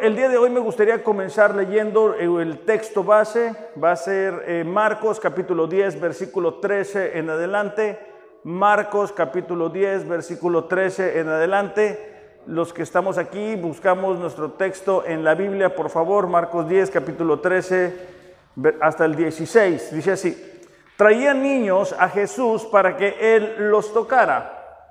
El día de hoy me gustaría comenzar leyendo el texto base. Va a ser eh, Marcos capítulo 10, versículo 13 en adelante. Marcos capítulo 10, versículo 13 en adelante. Los que estamos aquí buscamos nuestro texto en la Biblia, por favor. Marcos 10, capítulo 13 hasta el 16. Dice así. Traían niños a Jesús para que él los tocara.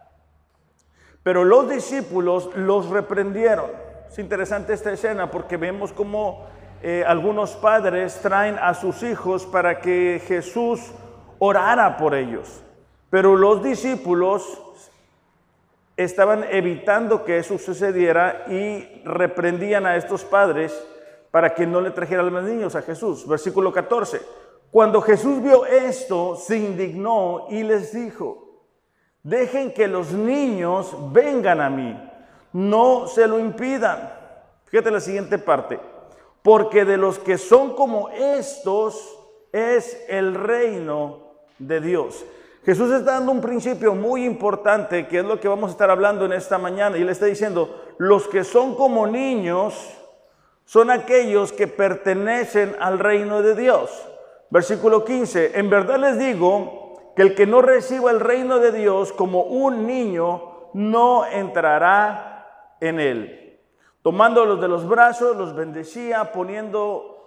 Pero los discípulos los reprendieron. Es interesante esta escena porque vemos como eh, algunos padres traen a sus hijos para que Jesús orara por ellos. Pero los discípulos estaban evitando que eso sucediera y reprendían a estos padres para que no le trajeran los niños a Jesús. Versículo 14. Cuando Jesús vio esto, se indignó y les dijo, dejen que los niños vengan a mí no se lo impidan. Fíjate la siguiente parte. Porque de los que son como estos es el reino de Dios. Jesús está dando un principio muy importante, que es lo que vamos a estar hablando en esta mañana, y le está diciendo, los que son como niños son aquellos que pertenecen al reino de Dios. Versículo 15, en verdad les digo que el que no reciba el reino de Dios como un niño, no entrará en él. Tomándolos de los brazos, los bendecía, poniendo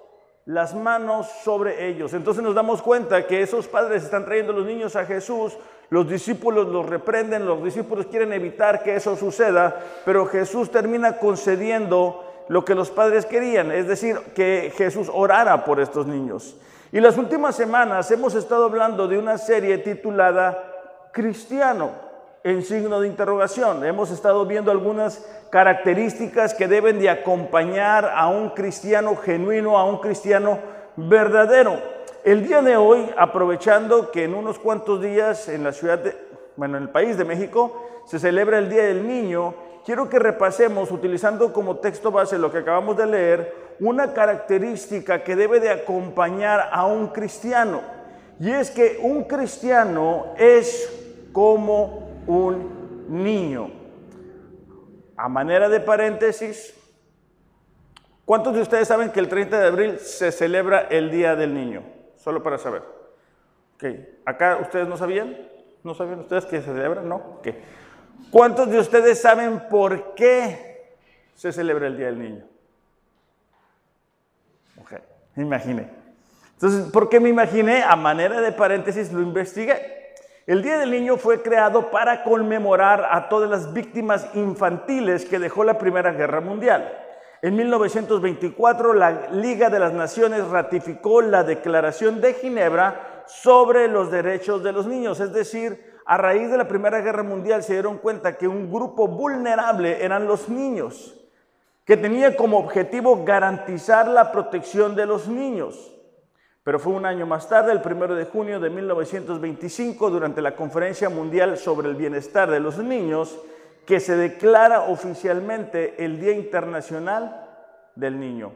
las manos sobre ellos. Entonces nos damos cuenta que esos padres están trayendo los niños a Jesús, los discípulos los reprenden, los discípulos quieren evitar que eso suceda, pero Jesús termina concediendo lo que los padres querían, es decir, que Jesús orara por estos niños. Y las últimas semanas hemos estado hablando de una serie titulada Cristiano en signo de interrogación. Hemos estado viendo algunas características que deben de acompañar a un cristiano genuino, a un cristiano verdadero. El día de hoy, aprovechando que en unos cuantos días en la ciudad de, bueno, en el país de México, se celebra el Día del Niño, quiero que repasemos, utilizando como texto base lo que acabamos de leer, una característica que debe de acompañar a un cristiano. Y es que un cristiano es como un niño. A manera de paréntesis, ¿cuántos de ustedes saben que el 30 de abril se celebra el Día del Niño? Solo para saber. Okay. ¿Acá ustedes no sabían? ¿No sabían ustedes que se celebra? No. Okay. ¿Cuántos de ustedes saben por qué se celebra el Día del Niño? Ok, me imaginé. Entonces, ¿por qué me imaginé? A manera de paréntesis lo investigué. El Día del Niño fue creado para conmemorar a todas las víctimas infantiles que dejó la Primera Guerra Mundial. En 1924, la Liga de las Naciones ratificó la Declaración de Ginebra sobre los derechos de los niños, es decir, a raíz de la Primera Guerra Mundial se dieron cuenta que un grupo vulnerable eran los niños, que tenía como objetivo garantizar la protección de los niños. Pero fue un año más tarde, el primero de junio de 1925, durante la Conferencia Mundial sobre el Bienestar de los Niños, que se declara oficialmente el Día Internacional del Niño.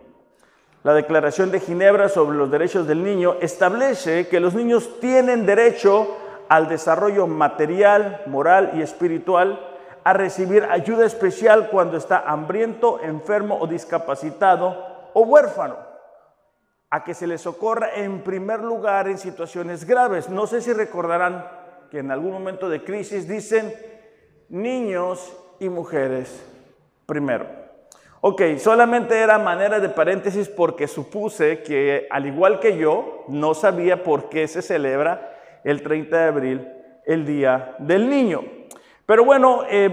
La Declaración de Ginebra sobre los Derechos del Niño establece que los niños tienen derecho al desarrollo material, moral y espiritual, a recibir ayuda especial cuando está hambriento, enfermo o discapacitado o huérfano a que se les socorra en primer lugar en situaciones graves. No sé si recordarán que en algún momento de crisis dicen niños y mujeres primero. Ok, solamente era manera de paréntesis porque supuse que al igual que yo, no sabía por qué se celebra el 30 de abril el Día del Niño. Pero bueno, eh,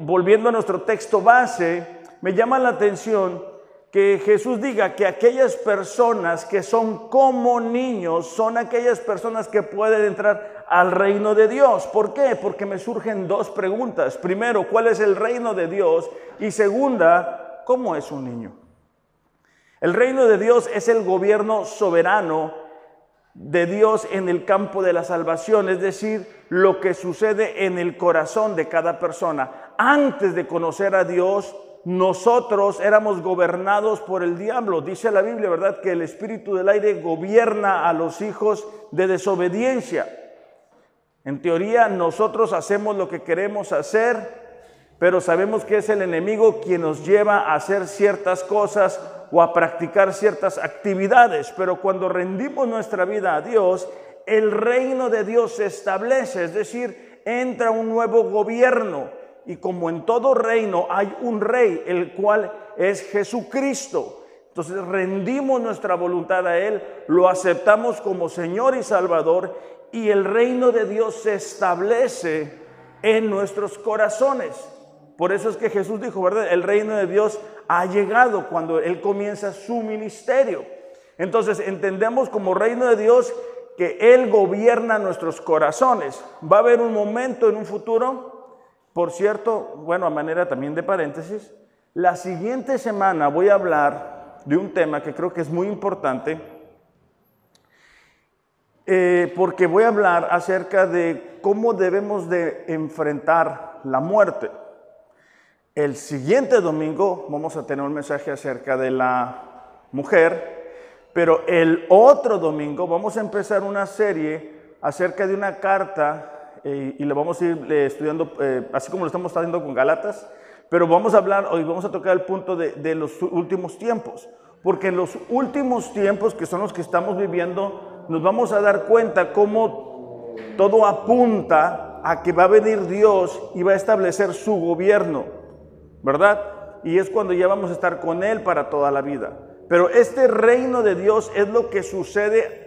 volviendo a nuestro texto base, me llama la atención que Jesús diga que aquellas personas que son como niños son aquellas personas que pueden entrar al reino de Dios. ¿Por qué? Porque me surgen dos preguntas. Primero, ¿cuál es el reino de Dios? Y segunda, ¿cómo es un niño? El reino de Dios es el gobierno soberano de Dios en el campo de la salvación, es decir, lo que sucede en el corazón de cada persona. Antes de conocer a Dios, nosotros éramos gobernados por el diablo. Dice la Biblia, ¿verdad? Que el espíritu del aire gobierna a los hijos de desobediencia. En teoría, nosotros hacemos lo que queremos hacer pero sabemos que es el enemigo quien nos lleva a hacer ciertas cosas o a practicar ciertas actividades. Pero cuando rendimos nuestra vida a Dios, el reino de Dios se establece, es decir, entra un nuevo gobierno. Y como en todo reino hay un rey, el cual es Jesucristo. Entonces rendimos nuestra voluntad a Él, lo aceptamos como Señor y Salvador y el reino de Dios se establece en nuestros corazones. Por eso es que Jesús dijo, ¿verdad? El reino de Dios ha llegado cuando Él comienza su ministerio. Entonces entendemos como reino de Dios que Él gobierna nuestros corazones. Va a haber un momento en un futuro, por cierto, bueno, a manera también de paréntesis, la siguiente semana voy a hablar de un tema que creo que es muy importante, eh, porque voy a hablar acerca de cómo debemos de enfrentar la muerte. El siguiente domingo vamos a tener un mensaje acerca de la mujer, pero el otro domingo vamos a empezar una serie acerca de una carta y le vamos a ir eh, estudiando, eh, así como lo estamos haciendo con Galatas, pero vamos a hablar, hoy vamos a tocar el punto de los últimos tiempos, porque en los últimos tiempos, que son los que estamos viviendo, nos vamos a dar cuenta cómo todo apunta a que va a venir Dios y va a establecer su gobierno. ¿verdad? Y es cuando ya vamos a estar con Él para toda la vida. Pero este reino de Dios es lo que sucede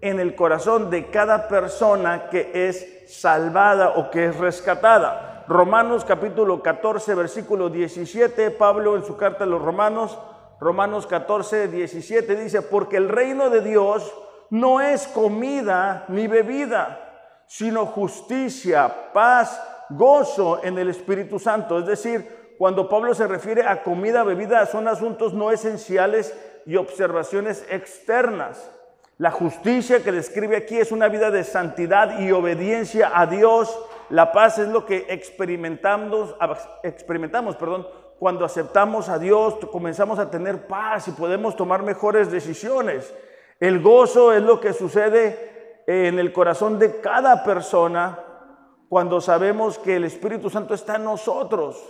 en el corazón de cada persona que es salvada o que es rescatada. Romanos capítulo 14, versículo 17, Pablo en su carta a los Romanos, Romanos 14, 17 dice, porque el reino de Dios no es comida ni bebida, sino justicia, paz, gozo en el Espíritu Santo. Es decir, cuando Pablo se refiere a comida, bebida, son asuntos no esenciales y observaciones externas. La justicia que describe aquí es una vida de santidad y obediencia a Dios. La paz es lo que experimentamos, cuando aceptamos a Dios, comenzamos a tener paz y podemos tomar mejores decisiones. El gozo es lo que sucede en el corazón de cada persona cuando sabemos que el Espíritu Santo está en nosotros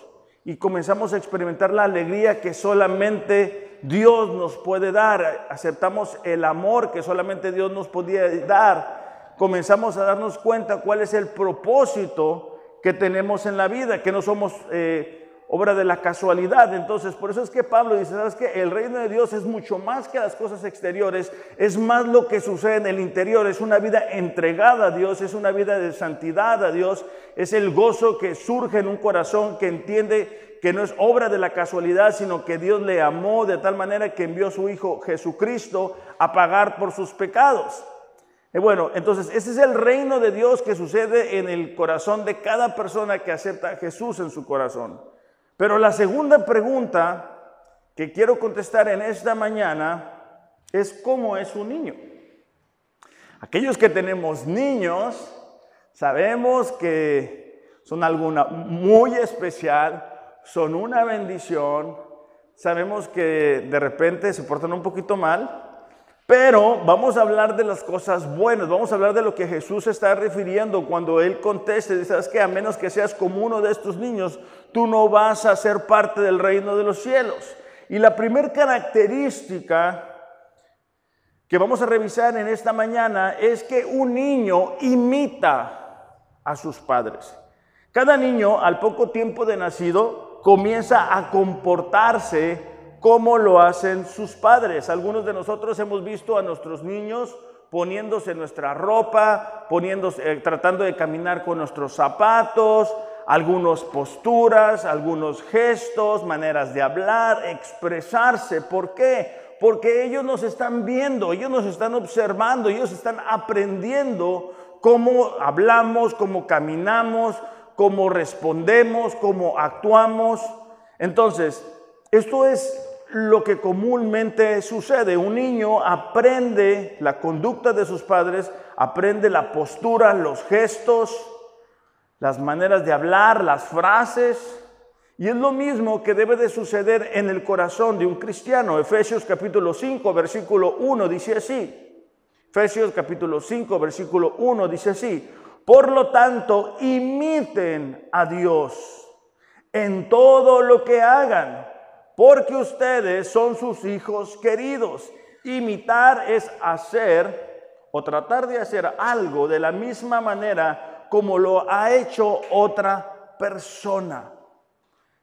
y comenzamos a experimentar la alegría que solamente Dios nos puede dar. Aceptamos el amor que solamente Dios nos podía dar. Comenzamos a darnos cuenta cuál es el propósito que tenemos en la vida, que no somos eh, obra de la casualidad. Entonces, por eso es que Pablo dice, ¿sabes qué? El reino de Dios es mucho más que las cosas exteriores, es más lo que sucede en el interior, es una vida entregada a Dios, es una vida de santidad a Dios, es el gozo que surge en un corazón que entiende que no es obra de la casualidad, sino que Dios le amó de tal manera que envió a su Hijo Jesucristo a pagar por sus pecados. Y bueno, entonces ese es el reino de Dios que sucede en el corazón de cada persona que acepta a Jesús en su corazón. Pero la segunda pregunta que quiero contestar en esta mañana es cómo es un niño. Aquellos que tenemos niños sabemos que son alguna muy especial, son una bendición, sabemos que de repente se portan un poquito mal, pero vamos a hablar de las cosas buenas, vamos a hablar de lo que Jesús está refiriendo cuando Él conteste, sabes que a menos que seas como uno de estos niños, tú no vas a ser parte del reino de los cielos. Y la primera característica que vamos a revisar en esta mañana es que un niño imita a sus padres. Cada niño al poco tiempo de nacido comienza a comportarse cómo lo hacen sus padres. Algunos de nosotros hemos visto a nuestros niños poniéndose nuestra ropa, poniéndose, eh, tratando de caminar con nuestros zapatos, algunas posturas, algunos gestos, maneras de hablar, expresarse. ¿Por qué? Porque ellos nos están viendo, ellos nos están observando, ellos están aprendiendo cómo hablamos, cómo caminamos, cómo respondemos, cómo actuamos. Entonces, esto es lo que comúnmente sucede. Un niño aprende la conducta de sus padres, aprende la postura, los gestos, las maneras de hablar, las frases. Y es lo mismo que debe de suceder en el corazón de un cristiano. Efesios capítulo 5, versículo 1 dice así. Efesios capítulo 5, versículo 1 dice así. Por lo tanto, imiten a Dios en todo lo que hagan, porque ustedes son sus hijos queridos. Imitar es hacer o tratar de hacer algo de la misma manera como lo ha hecho otra persona.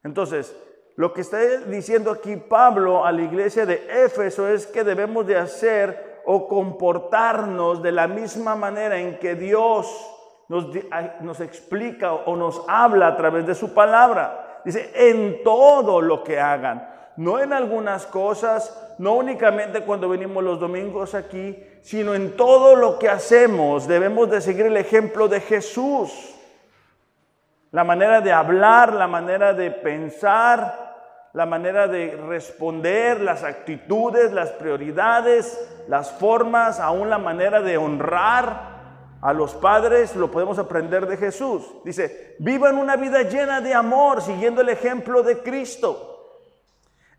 Entonces, lo que está diciendo aquí Pablo a la iglesia de Éfeso es que debemos de hacer o comportarnos de la misma manera en que Dios nos, nos explica o nos habla a través de su palabra. Dice, en todo lo que hagan, no en algunas cosas, no únicamente cuando venimos los domingos aquí, sino en todo lo que hacemos. Debemos de seguir el ejemplo de Jesús. La manera de hablar, la manera de pensar, la manera de responder, las actitudes, las prioridades, las formas, aún la manera de honrar a los padres, lo podemos aprender de Jesús. Dice, vivan una vida llena de amor, siguiendo el ejemplo de Cristo.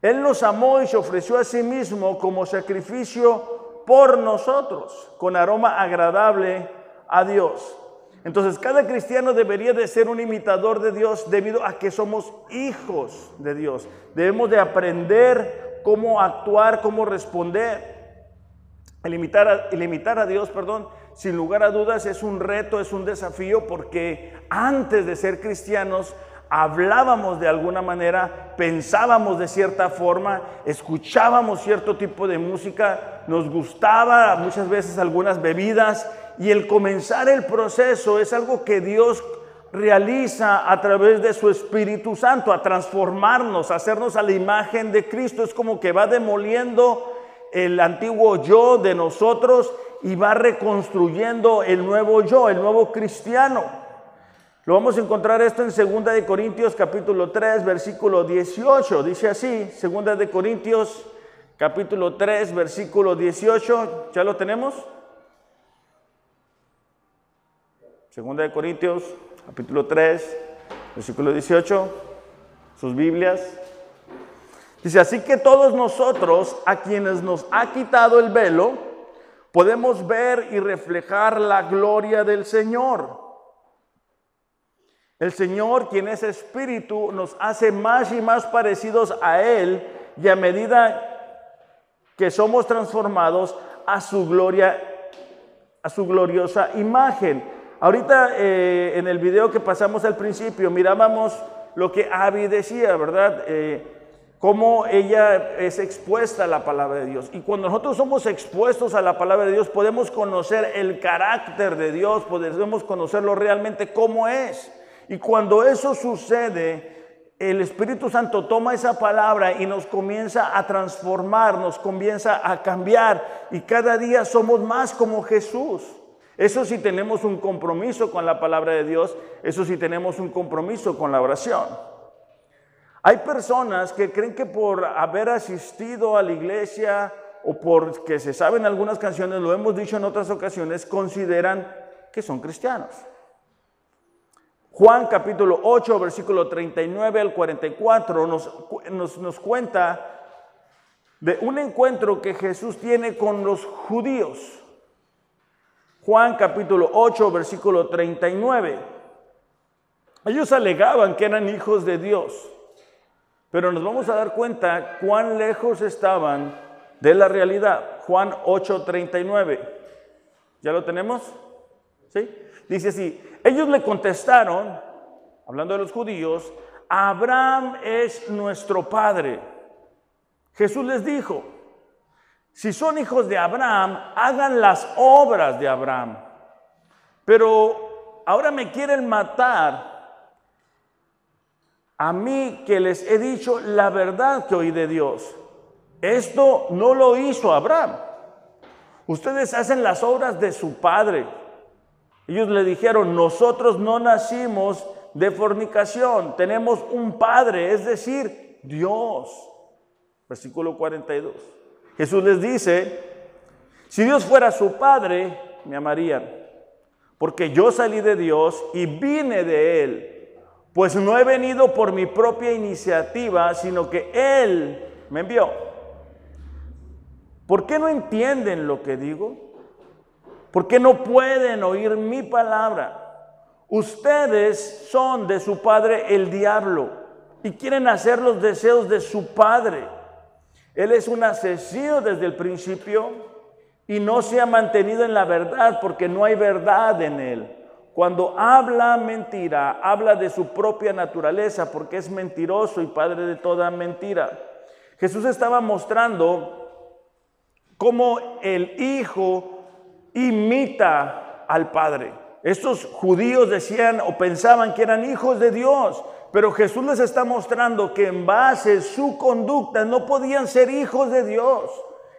Él nos amó y se ofreció a sí mismo como sacrificio por nosotros, con aroma agradable a Dios. Entonces, cada cristiano debería de ser un imitador de Dios debido a que somos hijos de Dios. Debemos de aprender cómo actuar, cómo responder. El imitar, el imitar a Dios, perdón, sin lugar a dudas es un reto, es un desafío, porque antes de ser cristianos hablábamos de alguna manera, pensábamos de cierta forma, escuchábamos cierto tipo de música, nos gustaba muchas veces algunas bebidas y el comenzar el proceso es algo que Dios realiza a través de su Espíritu Santo, a transformarnos, a hacernos a la imagen de Cristo. Es como que va demoliendo el antiguo yo de nosotros y va reconstruyendo el nuevo yo, el nuevo cristiano. Lo vamos a encontrar esto en 2 de Corintios capítulo 3, versículo 18. Dice así, 2 de Corintios capítulo 3, versículo 18. ¿Ya lo tenemos? Segunda de Corintios, capítulo 3, versículo 18, sus Biblias. Dice, así que todos nosotros, a quienes nos ha quitado el velo, podemos ver y reflejar la gloria del Señor. El Señor, quien es espíritu, nos hace más y más parecidos a Él y a medida que somos transformados a su gloria, a su gloriosa imagen. Ahorita eh, en el video que pasamos al principio mirábamos lo que Abby decía, ¿verdad? Eh, cómo ella es expuesta a la palabra de Dios. Y cuando nosotros somos expuestos a la palabra de Dios, podemos conocer el carácter de Dios, podemos conocerlo realmente cómo es. Y cuando eso sucede, el Espíritu Santo toma esa palabra y nos comienza a transformar, nos comienza a cambiar y cada día somos más como Jesús. Eso sí tenemos un compromiso con la palabra de Dios, eso sí tenemos un compromiso con la oración. Hay personas que creen que por haber asistido a la iglesia o porque se saben algunas canciones, lo hemos dicho en otras ocasiones, consideran que son cristianos. Juan capítulo 8, versículo 39 al 44 nos, nos, nos cuenta de un encuentro que Jesús tiene con los judíos. Juan capítulo 8, versículo 39. Ellos alegaban que eran hijos de Dios, pero nos vamos a dar cuenta cuán lejos estaban de la realidad. Juan 8, 39. ¿Ya lo tenemos? ¿Sí? Dice así, ellos le contestaron, hablando de los judíos, Abraham es nuestro padre. Jesús les dijo, si son hijos de Abraham, hagan las obras de Abraham. Pero ahora me quieren matar a mí que les he dicho la verdad que oí de Dios. Esto no lo hizo Abraham. Ustedes hacen las obras de su padre. Ellos le dijeron, nosotros no nacimos de fornicación, tenemos un padre, es decir, Dios. Versículo 42. Jesús les dice, si Dios fuera su Padre, me amarían, porque yo salí de Dios y vine de Él, pues no he venido por mi propia iniciativa, sino que Él me envió. ¿Por qué no entienden lo que digo? ¿Por qué no pueden oír mi palabra? Ustedes son de su padre el diablo y quieren hacer los deseos de su padre. Él es un asesino desde el principio y no se ha mantenido en la verdad porque no hay verdad en él. Cuando habla mentira, habla de su propia naturaleza porque es mentiroso y padre de toda mentira. Jesús estaba mostrando cómo el Hijo imita al Padre. Estos judíos decían o pensaban que eran hijos de Dios, pero Jesús les está mostrando que en base a su conducta no podían ser hijos de Dios.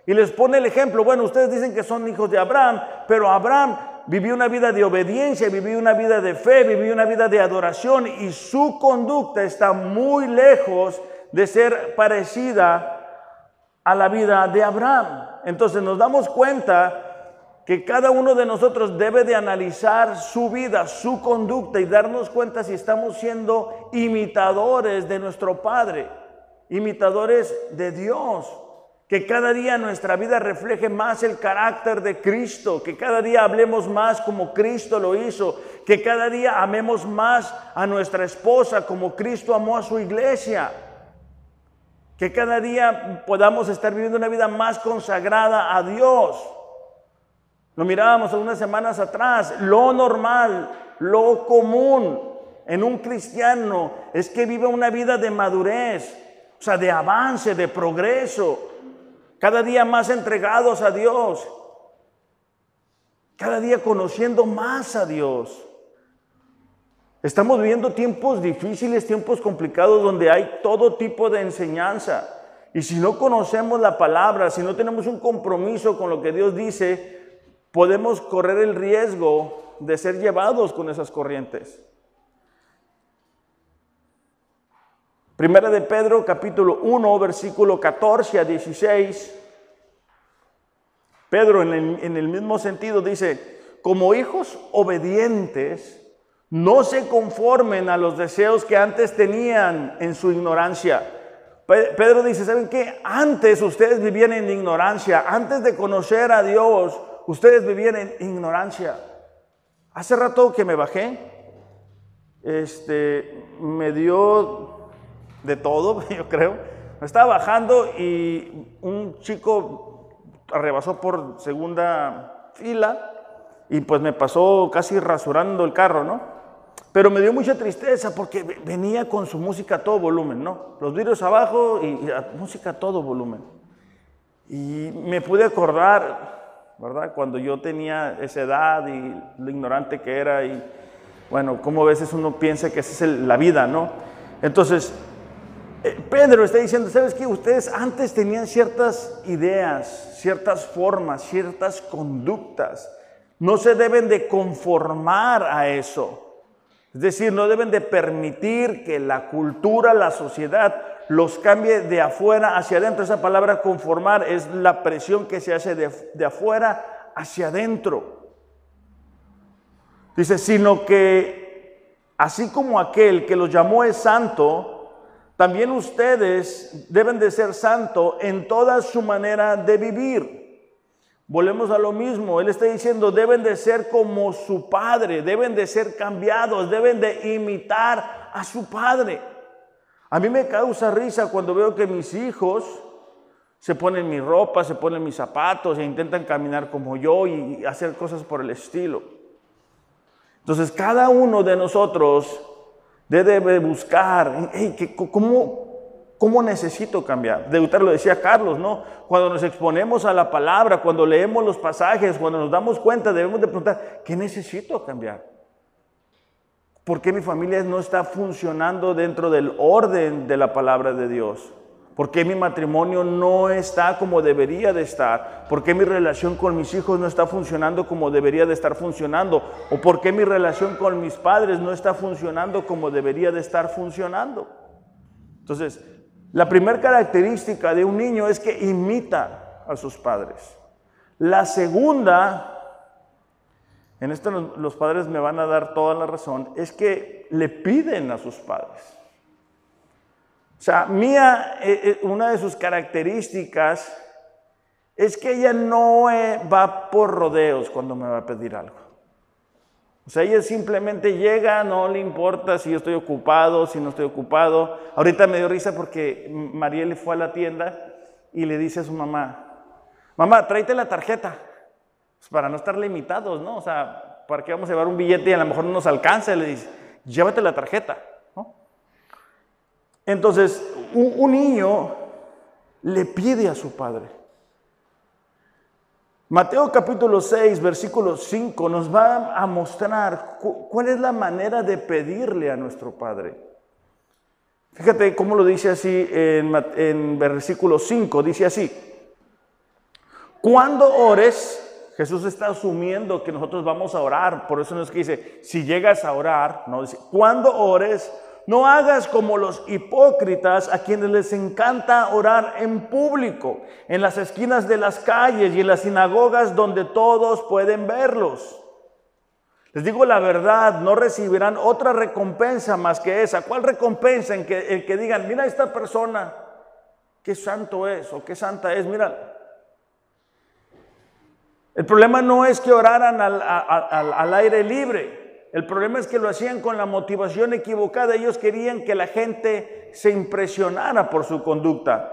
Y les pone el ejemplo, bueno, ustedes dicen que son hijos de Abraham, pero Abraham vivió una vida de obediencia, vivió una vida de fe, vivió una vida de adoración y su conducta está muy lejos de ser parecida a la vida de Abraham. Entonces nos damos cuenta que cada uno de nosotros debe de analizar su vida, su conducta y darnos cuenta si estamos siendo imitadores de nuestro Padre, imitadores de Dios. Que cada día nuestra vida refleje más el carácter de Cristo, que cada día hablemos más como Cristo lo hizo, que cada día amemos más a nuestra esposa como Cristo amó a su iglesia, que cada día podamos estar viviendo una vida más consagrada a Dios. Lo mirábamos unas semanas atrás, lo normal, lo común en un cristiano es que vive una vida de madurez, o sea, de avance, de progreso, cada día más entregados a Dios, cada día conociendo más a Dios. Estamos viviendo tiempos difíciles, tiempos complicados donde hay todo tipo de enseñanza. Y si no conocemos la palabra, si no tenemos un compromiso con lo que Dios dice, podemos correr el riesgo de ser llevados con esas corrientes. Primera de Pedro capítulo 1, versículo 14 a 16. Pedro en el, en el mismo sentido dice, como hijos obedientes, no se conformen a los deseos que antes tenían en su ignorancia. Pedro dice, ¿saben qué? Antes ustedes vivían en ignorancia, antes de conocer a Dios, ustedes vivían en ignorancia. Hace rato que me bajé, este, me dio de todo, yo creo. Me estaba bajando y un chico arrebasó por segunda fila y pues me pasó casi rasurando el carro, ¿no? Pero me dio mucha tristeza porque venía con su música a todo volumen, ¿no? Los vidrios abajo y, la música a todo volumen. Y me pude acordar, ¿verdad? Cuando yo tenía esa edad y lo ignorante que era y, bueno, como a veces uno piensa que esa es la vida, ¿no? Entonces, Pedro está diciendo, ¿sabes qué? Ustedes antes tenían ciertas ideas, ciertas formas, ciertas conductas. No se deben de conformar a eso. Es decir, no deben de permitir que la cultura, la sociedad los cambie de afuera hacia adentro. Esa palabra conformar es la presión que se hace de, de afuera hacia adentro. Dice, sino que así como aquel que los llamó es santo, también ustedes deben de ser santo en toda su manera de vivir. Volvemos a lo mismo, él está diciendo, deben de ser como su padre, deben de ser cambiados, deben de imitar a su padre. A mí me causa risa cuando veo que mis hijos se ponen mi ropa, se ponen mis zapatos e intentan caminar como yo y hacer cosas por el estilo. Entonces cada uno de nosotros debe buscar, ¿cómo, ¿cómo necesito cambiar? De lo decía Carlos, ¿no? Cuando nos exponemos a la palabra, cuando leemos los pasajes, cuando nos damos cuenta, debemos de preguntar, ¿qué necesito cambiar? ¿Por qué mi familia no está funcionando dentro del orden de la palabra de Dios? ¿Por qué mi matrimonio no está como debería de estar? ¿Por qué mi relación con mis hijos no está funcionando como debería de estar funcionando? ¿O por qué mi relación con mis padres no está funcionando como debería de estar funcionando? Entonces, la primera característica de un niño es que imita a sus padres. La segunda, en esto los padres me van a dar toda la razón, es que le piden a sus padres. Sea, Mía, eh, eh, una de sus características es que ella no eh, va por rodeos cuando me va a pedir algo. O sea, ella simplemente llega, no le importa si yo estoy ocupado, si no estoy ocupado. Ahorita me dio risa porque Mariel fue a la tienda y le dice a su mamá, mamá, tráete la tarjeta, pues para no estar limitados, ¿no? O sea, ¿para qué vamos a llevar un billete y a lo mejor no nos alcanza? Le dice, llévate la tarjeta. Entonces, un niño le pide a su padre, Mateo capítulo 6, versículo 5 nos va a mostrar cuál es la manera de pedirle a nuestro Padre. Fíjate cómo lo dice así en, en versículo 5, dice así, cuando ores, Jesús está asumiendo que nosotros vamos a orar, por eso no es que dice, si llegas a orar, no, dice, cuando ores, no hagas como los hipócritas a quienes les encanta orar en público, en las esquinas de las calles y en las sinagogas donde todos pueden verlos. Les digo la verdad, no recibirán otra recompensa más que esa. ¿Cuál recompensa? En que, el que digan, mira esta persona, qué santo es o qué santa es, mira. El problema no es que oraran al, al aire libre. El problema es que lo hacían con la motivación equivocada. Ellos querían que la gente se impresionara por su conducta.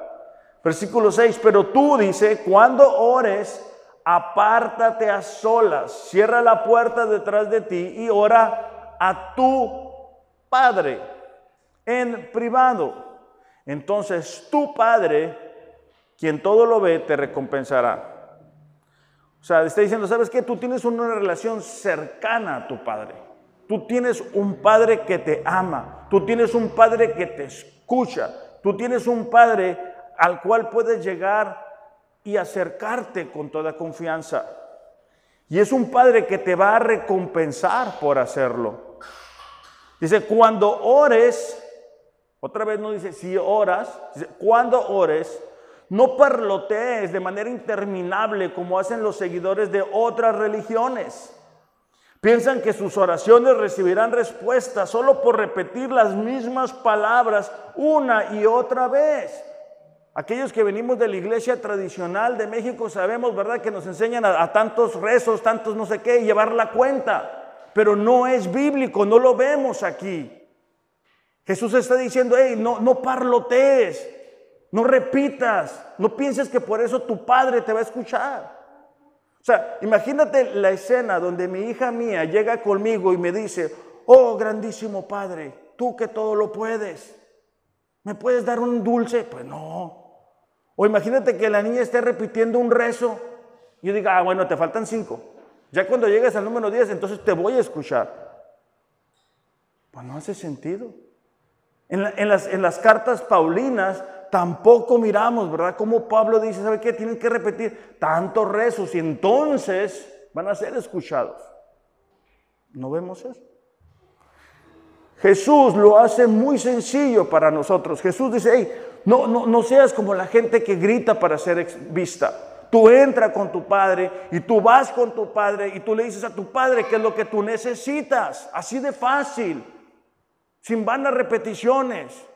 Versículo 6, pero tú dice, cuando ores, apártate a solas, cierra la puerta detrás de ti y ora a tu Padre en privado. Entonces tu Padre, quien todo lo ve, te recompensará. O sea, está diciendo, ¿sabes qué? Tú tienes una relación cercana a tu Padre. Tú tienes un padre que te ama, tú tienes un padre que te escucha, tú tienes un padre al cual puedes llegar y acercarte con toda confianza. Y es un padre que te va a recompensar por hacerlo. Dice, cuando ores, otra vez no dice si oras, dice, cuando ores, no parlotees de manera interminable como hacen los seguidores de otras religiones Piensan que sus oraciones recibirán respuesta solo por repetir las mismas palabras una y otra vez. Aquellos que venimos de la iglesia tradicional de México sabemos, ¿verdad?, que nos enseñan a, tantos rezos, tantos no sé qué, llevar la cuenta. Pero no es bíblico, no lo vemos aquí. Jesús está diciendo, hey, no, no parlotees, no repitas, no pienses que por eso tu Padre te va a escuchar. O sea, imagínate la escena donde mi hija mía llega conmigo y me dice, oh grandísimo Padre, tú que todo lo puedes, ¿me puedes dar un dulce? Pues no. O imagínate que la niña esté repitiendo un rezo y yo diga, ah, bueno, te faltan cinco. Ya cuando llegues al número 10, entonces te voy a escuchar. Pues no hace sentido. En, las, en las cartas paulinas tampoco miramos, ¿verdad? Como Pablo dice, ¿sabe qué? Tienen que repetir tantos rezos y entonces van a ser escuchados. ¿No vemos eso? Jesús lo hace muy sencillo para nosotros. Jesús dice, hey, no, no, no seas como la gente que grita para ser vista. Tú entra con tu padre y tú vas con tu padre y tú le dices a tu padre qué es lo que tú necesitas. Así de fácil, sin vanas repeticiones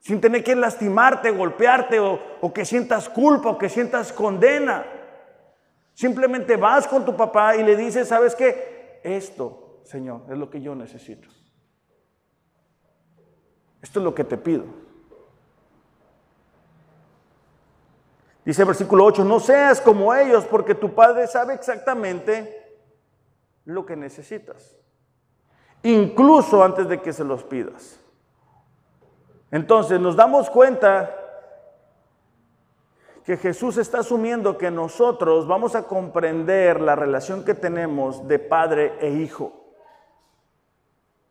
sin tener que lastimarte, golpearte o, que sientas culpa o que sientas condena. Simplemente vas con tu papá y le dices, ¿sabes qué? Esto, Señor, es lo que yo necesito. Esto es lo que te pido. Dice el versículo 8, no seas como ellos porque tu Padre sabe exactamente lo que necesitas, incluso antes de que se los pidas. Entonces nos damos cuenta que Jesús está asumiendo que nosotros vamos a comprender la relación que tenemos de padre e hijo.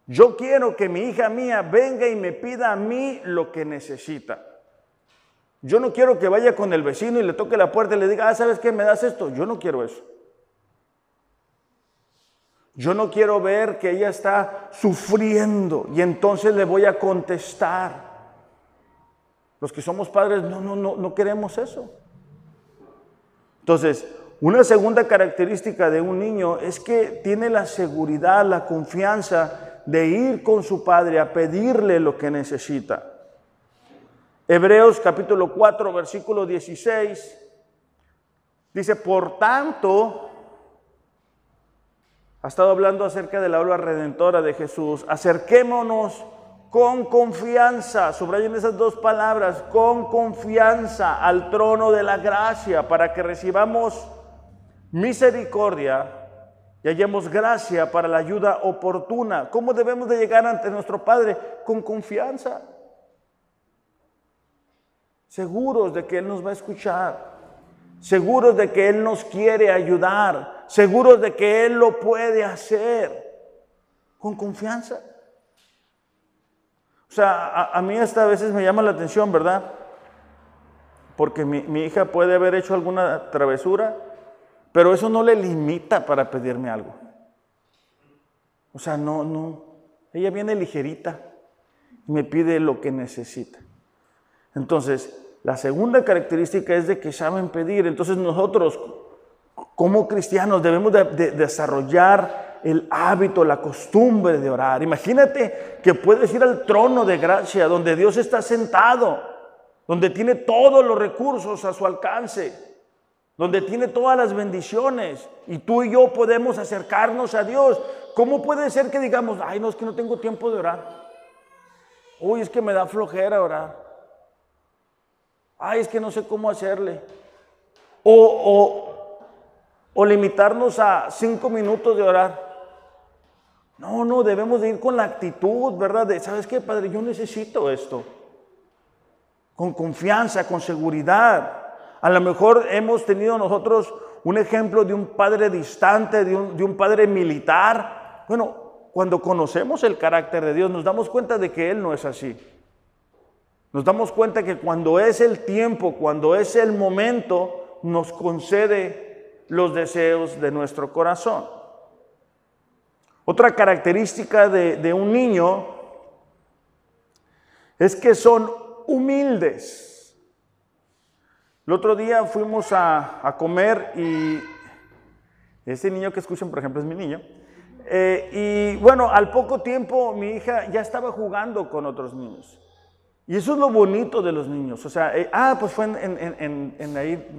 Yo quiero que mi hija mía venga y me pida a mí lo que necesita. Yo no quiero que vaya con el vecino y le toque la puerta y le diga, ah, ¿sabes qué? ¿Me das esto? Yo no quiero eso. Yo no quiero ver que ella está sufriendo y entonces le voy a contestar. Los que somos padres no, no, no, no queremos eso. Entonces, una segunda característica de un niño es que tiene la seguridad, la confianza de ir con su padre a pedirle lo que necesita. Hebreos capítulo 4, versículo 16, dice, por tanto, ha estado hablando acerca de la obra redentora de Jesús. Acerquémonos con confianza, subrayen esas dos palabras, con confianza al trono de la gracia para que recibamos misericordia y hallemos gracia para la ayuda oportuna. ¿Cómo debemos de llegar ante nuestro Padre? Con confianza. Seguros de que Él nos va a escuchar, seguros de que Él nos quiere ayudar, seguros de que Él lo puede hacer. Con confianza. O sea, a, mí hasta a veces me llama la atención, ¿verdad? Porque mi, hija puede haber hecho alguna travesura, pero eso no le limita para pedirme algo. O sea, no, no. Ella viene ligerita y me pide lo que necesita. Entonces, la segunda característica es de que saben pedir. Entonces nosotros, como cristianos, debemos de, de desarrollar el hábito, la costumbre de orar. Imagínate que puedes ir al trono de gracia donde Dios está sentado, donde tiene todos los recursos a su alcance, donde tiene todas las bendiciones y tú y yo podemos acercarnos a Dios. ¿Cómo puede ser que digamos, ay, no es que no tengo tiempo de orar? Uy, es que me da flojera orar. Ay, es que no sé cómo hacerle. O, o, o limitarnos a cinco minutos de orar. No, no, debemos de ir con la actitud, ¿verdad? De, ¿sabes qué, Padre? Yo necesito esto. Con confianza, con seguridad. A lo mejor hemos tenido nosotros un ejemplo de un padre distante, de un, de un padre militar. Bueno, cuando conocemos el carácter de Dios, nos damos cuenta de que Él no es así. Nos damos cuenta que cuando es el tiempo, cuando es el momento, nos concede los deseos de nuestro corazón. Otra característica de, un niño es que son humildes. El otro día fuimos a, comer y ese niño que escuchan, por ejemplo, es mi niño. Eh, y bueno, al poco tiempo mi hija ya estaba jugando con otros niños. Y eso es lo bonito de los niños. O sea, eh, ah, pues fue en, ahí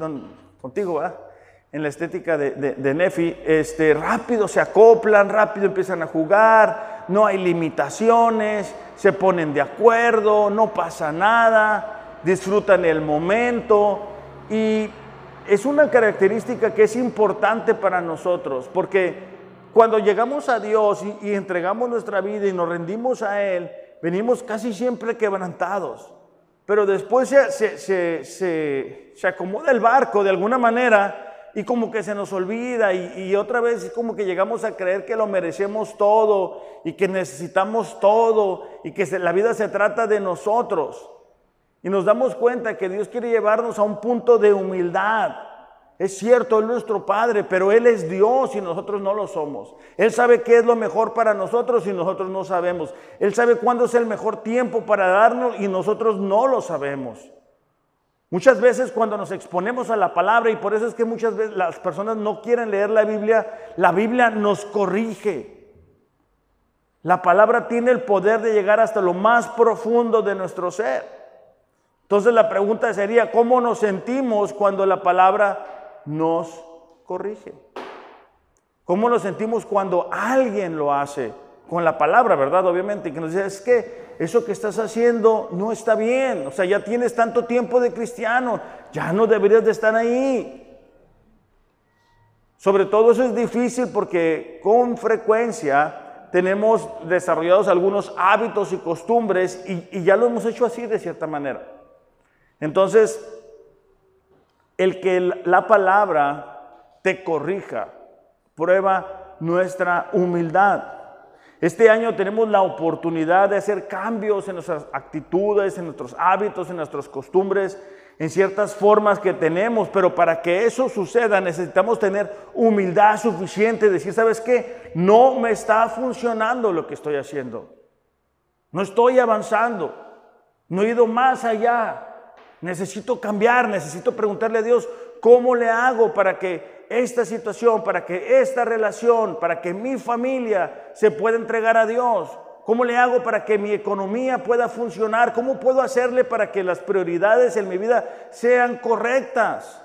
contigo, ¿verdad? En la estética de, Nefi, este, rápido se acoplan, rápido empiezan a jugar, no hay limitaciones, se ponen de acuerdo, no pasa nada, disfrutan el momento y es una característica que es importante para nosotros porque cuando llegamos a Dios y, entregamos nuestra vida y nos rendimos a Él, venimos casi siempre quebrantados. Pero después se, se, se acomoda el barco de alguna manera y como que se nos olvida y, otra vez como que llegamos a creer que lo merecemos todo y que necesitamos todo y que la vida se trata de nosotros. Y nos damos cuenta que Dios quiere llevarnos a un punto de humildad. Es cierto, Él es nuestro Padre, pero Él es Dios y nosotros no lo somos. Él sabe qué es lo mejor para nosotros y nosotros no sabemos. Él sabe cuándo es el mejor tiempo para darnos y nosotros no lo sabemos. Muchas veces cuando nos exponemos a la palabra, y por eso es que muchas veces las personas no quieren leer la Biblia, la Biblia nos corrige. La palabra tiene el poder de llegar hasta lo más profundo de nuestro ser. Entonces la pregunta sería, ¿cómo nos sentimos cuando la palabra nos corrige? ¿Cómo nos sentimos cuando alguien lo hace? Con la palabra, ¿verdad? Obviamente, que nos dice, es que eso que estás haciendo no está bien. O sea, ya tienes tanto tiempo de cristiano, ya no deberías de estar ahí. Sobre todo eso es difícil porque con frecuencia tenemos desarrollados algunos hábitos y costumbres y, ya lo hemos hecho así de cierta manera. Entonces, el que la palabra te corrija, prueba nuestra humildad. Este año tenemos la oportunidad de hacer cambios en nuestras actitudes, en nuestros hábitos, en nuestras costumbres, en ciertas formas que tenemos, pero para que eso suceda necesitamos tener humildad suficiente, decir, ¿sabes qué? No me está funcionando lo que estoy haciendo. No estoy avanzando. No he ido más allá. Necesito cambiar, necesito preguntarle a Dios, ¿cómo le hago para que esta situación, para que esta relación, para que mi familia se pueda entregar a Dios? ¿Cómo le hago para que mi economía pueda funcionar? ¿Cómo puedo hacerle para que las prioridades en mi vida sean correctas?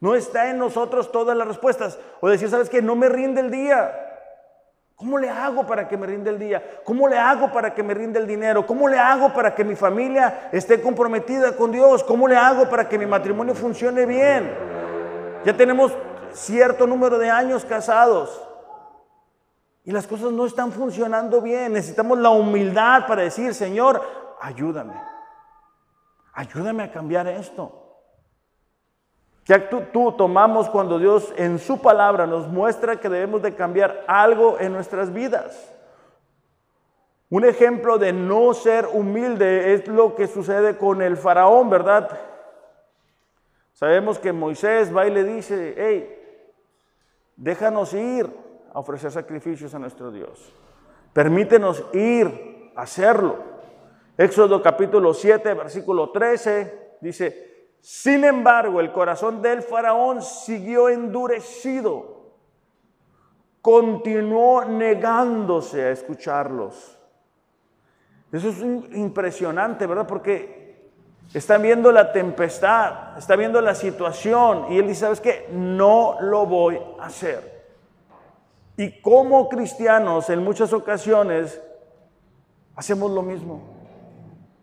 No está en nosotros todas las respuestas. O decir, ¿sabes qué? No me rinde el día. ¿Cómo le hago para que me rinde el día? ¿Cómo le hago para que me rinde el dinero? ¿Cómo le hago para que mi familia esté comprometida con Dios? ¿Cómo le hago para que mi matrimonio funcione bien? Ya tenemos cierto número de años casados y las cosas no están funcionando bien. Necesitamos la humildad para decir, Señor, ayúdame. Ayúdame a cambiar esto. ¿Qué actitud tomamos cuando Dios en su palabra nos muestra que debemos de cambiar algo en nuestras vidas? Un ejemplo de no ser humilde es lo que sucede con el faraón, ¿verdad? Sabemos que Moisés va y le dice, hey, déjanos ir a ofrecer sacrificios a nuestro Dios. Permítenos ir a hacerlo. Éxodo capítulo 7, versículo 13, dice, sin embargo, el corazón del faraón siguió endurecido. Continuó negándose a escucharlos. Eso es impresionante, ¿verdad? Porque está viendo la tempestad, está viendo la situación y él dice, ¿sabes qué? No lo voy a hacer. Y como cristianos en muchas ocasiones hacemos lo mismo.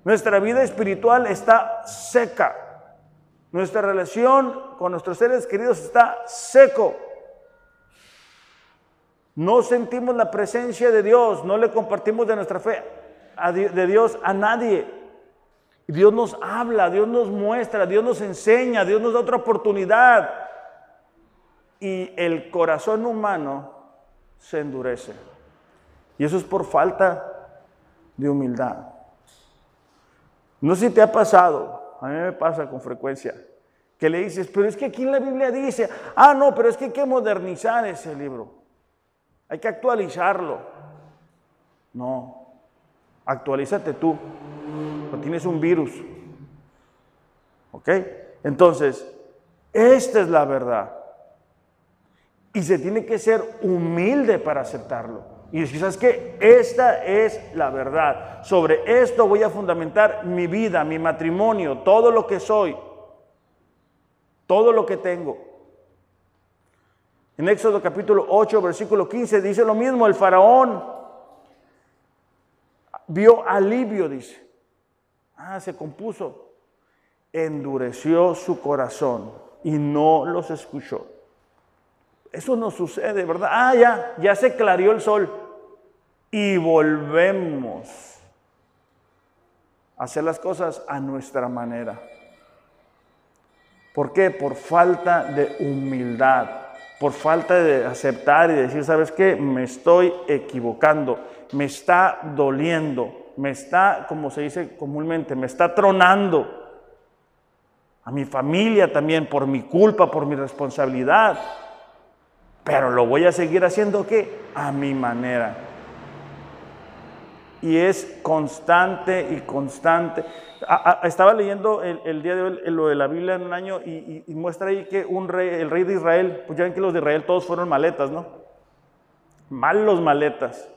Nuestra vida espiritual está seca. Nuestra relación con nuestros seres queridos está seco. No sentimos la presencia de Dios, no le compartimos de nuestra fe de Dios a nadie. Dios nos habla, Dios nos muestra, Dios nos enseña, Dios nos da otra oportunidad. Y el corazón humano se endurece. Y eso es por falta de humildad. No sé si te ha pasado, a mí me pasa con frecuencia, que le dices, pero es que aquí en la Biblia dice, ah, no, pero es que hay que modernizar ese libro, hay que actualizarlo. No, actualízate tú, tienes un virus. ¿Ok? Entonces, esta es la verdad. Y se tiene que ser humilde para aceptarlo. Y decir, ¿sabes qué? Esta es la verdad. Sobre esto voy a fundamentar mi vida, mi matrimonio, todo lo que soy, todo lo que tengo. En Éxodo capítulo 8, versículo 15 dice lo mismo, el faraón vio alivio, dice. Ah, se compuso. Endureció su corazón y no los escuchó. Eso no sucede, ¿verdad? Ah, ya, ya se clarió el sol y volvemos a hacer las cosas a nuestra manera. ¿Por qué? Por falta de humildad, por falta de aceptar y decir, ¿sabes qué? Me estoy equivocando, me está doliendo, me está, como se dice comúnmente, me está tronando. A mi familia también, por mi culpa, por mi responsabilidad. Pero lo voy a seguir haciendo, ¿qué? A mi manera y es constante y constante. estaba leyendo el, día de hoy lo de la Biblia en un año y, muestra ahí que un rey, el rey de Israel, pues ya ven que los de Israel todos fueron maletas, ¿no? Malos maletas.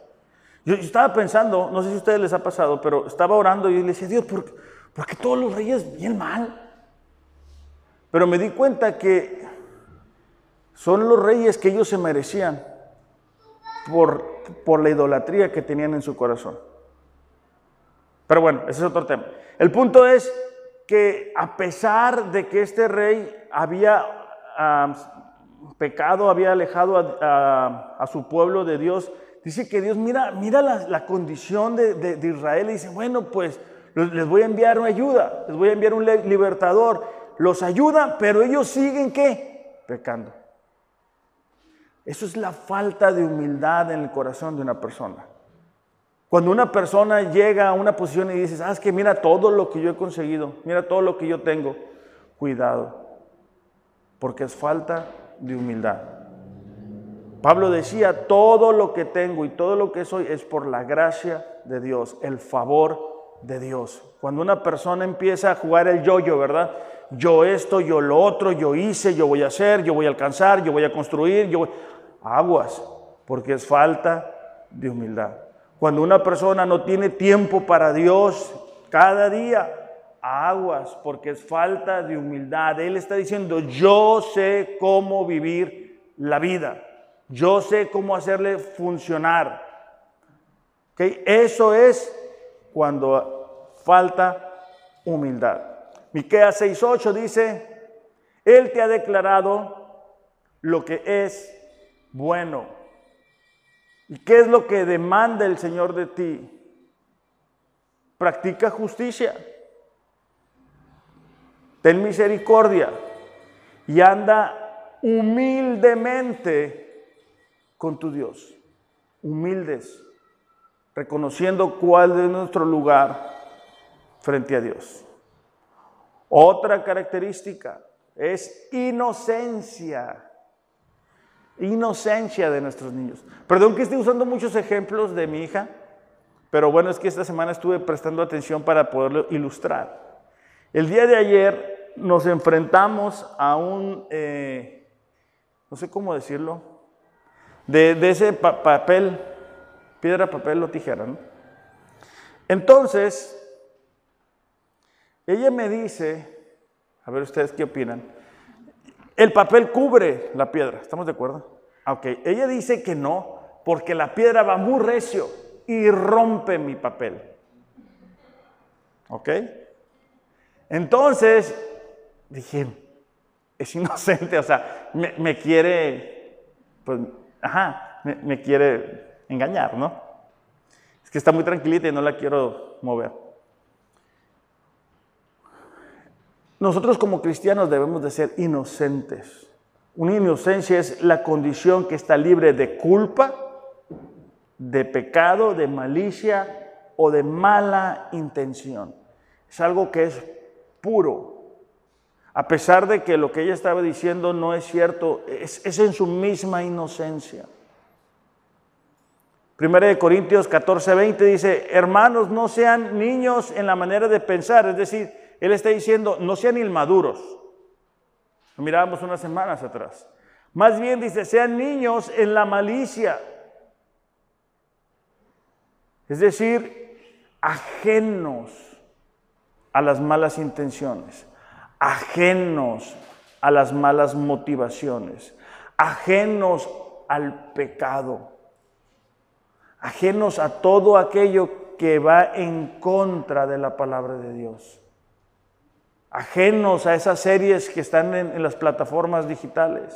Yo, estaba pensando, no sé si a ustedes les ha pasado, pero estaba orando y le decía, Dios, ¿por, ¿por qué todos los reyes bien mal? Pero me di cuenta que son los reyes que ellos se merecían por, por la idolatría que tenían en su corazón. Pero bueno, ese es otro tema. El punto es que a pesar de que este rey había pecado, había alejado a, su pueblo de Dios, dice que Dios mira, mira la, condición de, Israel y dice, bueno, pues les voy a enviar una ayuda, les voy a enviar un libertador. Los ayuda, pero ellos siguen qué? Pecando. Eso es la falta de humildad en el corazón de una persona. Cuando una persona llega a una posición y dice, sabes que mira todo lo que yo he conseguido, mira todo lo que yo tengo, cuidado, porque es falta de humildad. Pablo decía, todo lo que tengo y todo lo que soy es por la gracia de Dios, el favor de Dios. Cuando una persona empieza a jugar el yo-yo, ¿verdad? Yo esto, yo lo otro, yo hice, yo voy a hacer, yo voy a alcanzar, yo voy a construir, yo voy... Aguas, porque es falta de humildad. Cuando una persona no tiene tiempo para Dios cada día, aguas, porque es falta de humildad. Él está diciendo, yo sé cómo vivir la vida. Yo sé cómo hacerle funcionar. ¿Okay? Eso es cuando falta humildad. Miqueas 6:8 dice, él te ha declarado lo que es bueno. ¿Y qué es lo que demanda el Señor de ti? Practica justicia. Ten misericordia y anda humildemente con tu Dios. Humildes, reconociendo cuál es nuestro lugar frente a Dios. Otra característica es inocencia. Inocencia de nuestros niños. Perdón que esté usando muchos ejemplos de mi hija, pero bueno, es que esta semana estuve prestando atención para poderlo ilustrar. El día de ayer nos enfrentamos a un, eh, no sé cómo decirlo, de, ese papel, piedra, papel o tijera. ¿no? Entonces, ella me dice, a ver ustedes qué opinan, el papel cubre la piedra, ¿estamos de acuerdo? Ok, ella dice que no, porque la piedra va muy recio y rompe mi papel. ¿Ok? Entonces, dije, es inocente, o sea, me, quiere, pues, ajá, me quiere engañar, ¿no? Es que está muy tranquilita y no la quiero mover. Nosotros como cristianos debemos de ser inocentes. Una inocencia es la condición que está libre de culpa, de pecado, de malicia o de mala intención. Es algo que es puro. A pesar de que lo que ella estaba diciendo no es cierto, es, en su misma inocencia. Primera de Corintios 14, 20 dice, hermanos, no sean niños en la manera de pensar, es decir, él está diciendo, no sean inmaduros. Lo mirábamos unas semanas atrás. Más bien dice, sean niños en la malicia. Es decir, ajenos a las malas intenciones, ajenos a las malas motivaciones, ajenos al pecado, ajenos a todo aquello que va en contra de la palabra de Dios ajenos a esas series que están en, las plataformas digitales,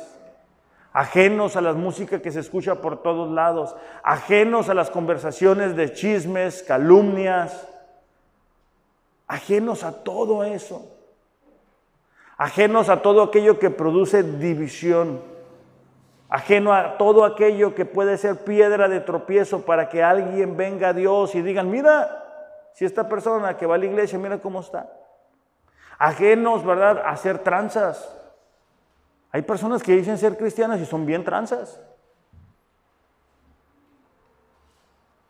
ajenos a la música que se escucha por todos lados, ajenos a las conversaciones de chismes, calumnias, ajenos a todo eso, ajenos a todo aquello que produce división, ajeno a todo aquello que puede ser piedra de tropiezo para que alguien venga a Dios y digan, mira, si esta persona que va a la iglesia, mira cómo está ajenos, ¿verdad?, a hacer tranzas. Hay personas que dicen ser cristianas y son bien tranzas.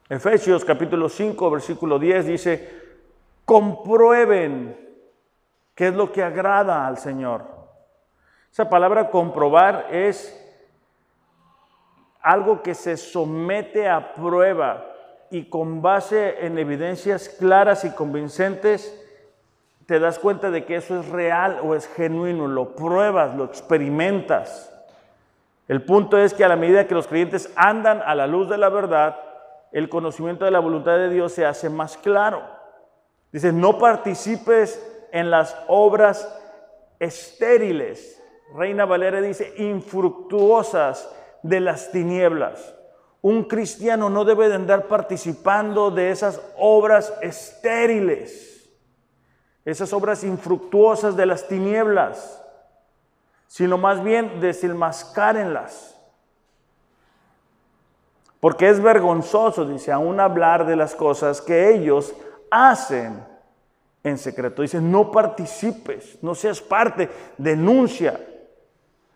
Efesios capítulo 5, versículo 10 dice, comprueben qué es lo que agrada al Señor. Esa palabra comprobar es algo que se somete a prueba y con base en evidencias claras y convincentes te das cuenta de que eso es real o es genuino, lo pruebas, lo experimentas. El punto es que a la medida que los creyentes andan a la luz de la verdad, el conocimiento de la voluntad de Dios se hace más claro. Dice, no participes en las obras estériles. Reina Valera dice, infructuosas de las tinieblas. Un cristiano no debe de andar participando de esas obras estériles esas obras infructuosas de las tinieblas, sino más bien desenmascárenlas. Porque es vergonzoso, dice, aún hablar de las cosas que ellos hacen en secreto. Dice, no participes, no seas parte, denuncia.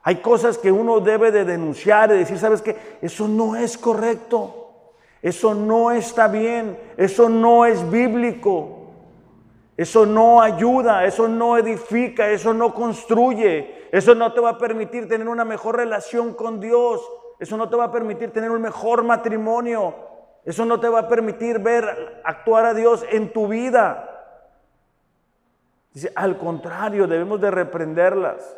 Hay cosas que uno debe de denunciar y decir, ¿sabes qué? Eso no es correcto, eso no está bien, eso no es bíblico. Eso no ayuda, eso no edifica, eso no construye, eso no te va a permitir tener una mejor relación con Dios, eso no te va a permitir tener un mejor matrimonio, eso no te va a permitir ver actuar a Dios en tu vida. Dice, al contrario, debemos de reprenderlas.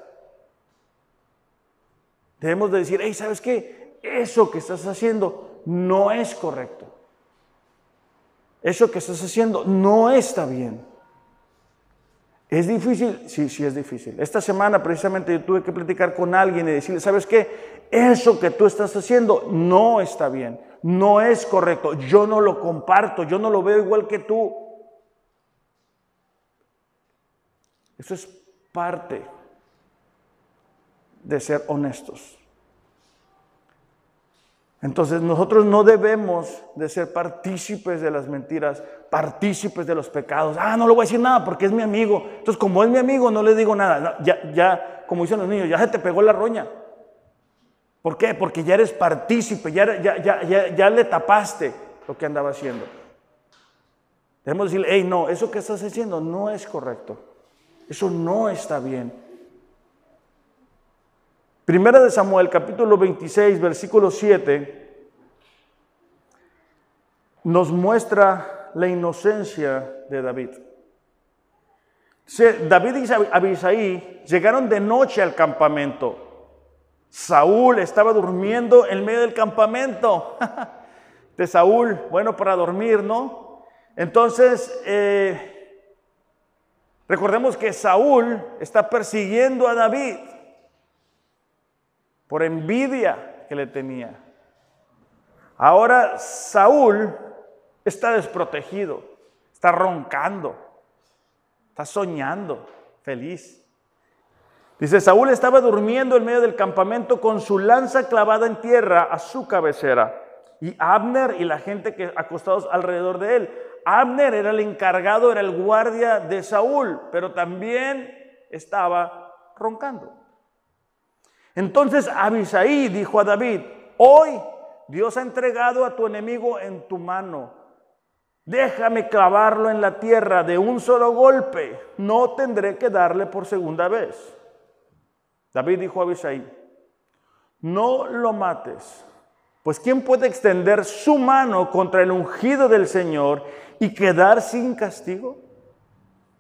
Debemos de decir, hey, ¿sabes qué? eso que estás haciendo no es correcto. Eso que estás haciendo no está bien. ¿Es difícil? Sí, sí es difícil. Esta semana precisamente yo tuve que platicar con alguien y decirle, ¿sabes qué? Eso que tú estás haciendo no está bien, no es correcto. Yo no lo comparto, yo no lo veo igual que tú. Eso es parte de ser honestos. Entonces nosotros no debemos de ser partícipes de las mentiras, partícipes de los pecados. Ah, no le voy a decir nada porque es mi amigo. Entonces como es mi amigo no le digo nada. Ya, ya, como dicen los niños, ya se te pegó la roña. ¿Por qué? Porque ya eres partícipe, ya, ya, ya, ya le tapaste lo que andaba haciendo. Debemos decirle, hey, no, eso que estás haciendo no es correcto. Eso no está bien. Primera de Samuel, capítulo 26, versículo 7, nos muestra la inocencia de David. David y Abisaí llegaron de noche al campamento. Saúl estaba durmiendo en medio del campamento de Saúl, bueno, para dormir, ¿no? Entonces, eh, recordemos que Saúl está persiguiendo a David por envidia que le tenía. Ahora Saúl está desprotegido, está roncando, está soñando, feliz. Dice, Saúl estaba durmiendo en medio del campamento con su lanza clavada en tierra a su cabecera. Y Abner y la gente que acostados alrededor de él. Abner era el encargado, era el guardia de Saúl, pero también estaba roncando. Entonces Abisaí dijo a David, hoy Dios ha entregado a tu enemigo en tu mano. Déjame clavarlo en la tierra de un solo golpe. No tendré que darle por segunda vez. David dijo a Abisaí, no lo mates, pues ¿quién puede extender su mano contra el ungido del Señor y quedar sin castigo?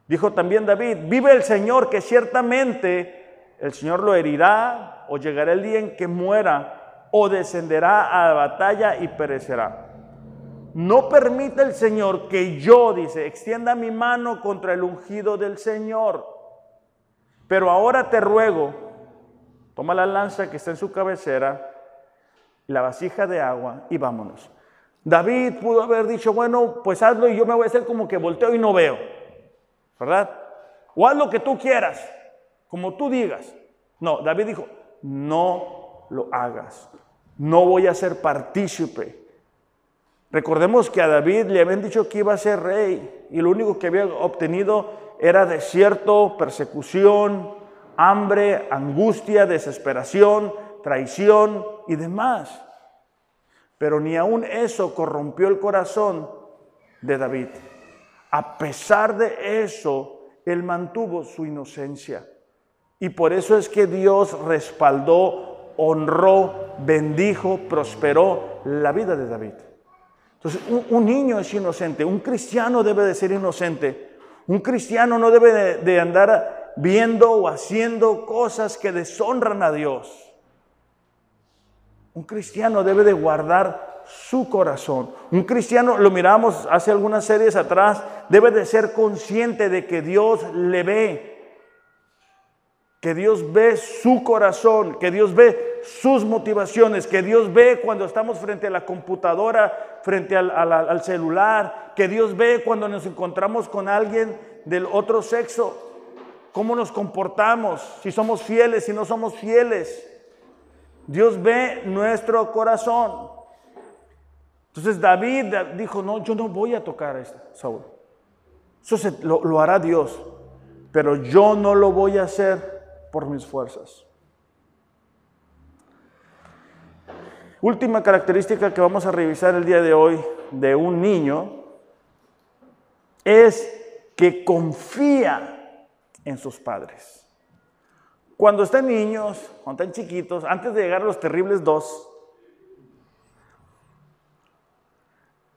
Dijo también David, vive el Señor que ciertamente el Señor lo herirá o llegará el día en que muera o descenderá a la batalla y perecerá. No permita el Señor que yo, dice, extienda mi mano contra el ungido del Señor. Pero ahora te ruego, toma la lanza que está en su cabecera, la vasija de agua y vámonos. David pudo haber dicho, bueno, pues hazlo y yo me voy a hacer como que volteo y no veo, ¿verdad? O haz lo que tú quieras, como tú digas. No, David dijo, no lo hagas. No voy a ser partícipe. Recordemos que a David le habían dicho que iba a ser rey y lo único que había obtenido era desierto, persecución, hambre, angustia, desesperación, traición y demás. Pero ni aun eso corrompió el corazón de David. A pesar de eso, él mantuvo su inocencia. Y por eso es que Dios respaldó, honró, bendijo, prosperó la vida de David. Entonces, un, niño es inocente, un cristiano debe de ser inocente. Un cristiano no debe de, andar viendo o haciendo cosas que deshonran a Dios. Un cristiano debe de guardar su corazón. Un cristiano, lo miramos hace algunas series atrás, debe de ser consciente de que Dios le ve, que Dios ve su corazón, que Dios ve sus motivaciones, que Dios ve cuando estamos frente a la computadora, frente al, celular, que Dios ve cuando nos encontramos con alguien del otro sexo, cómo nos comportamos, si somos fieles, si no somos fieles. Dios ve nuestro corazón. Entonces David dijo, no, yo no voy a tocar a este Saúl. Eso lo hará Dios, pero yo no lo voy a hacer por mis fuerzas. Última característica que vamos a revisar el día de hoy de un niño es que confía en sus padres. Cuando están niños, cuando están chiquitos, antes de llegar a los terribles dos,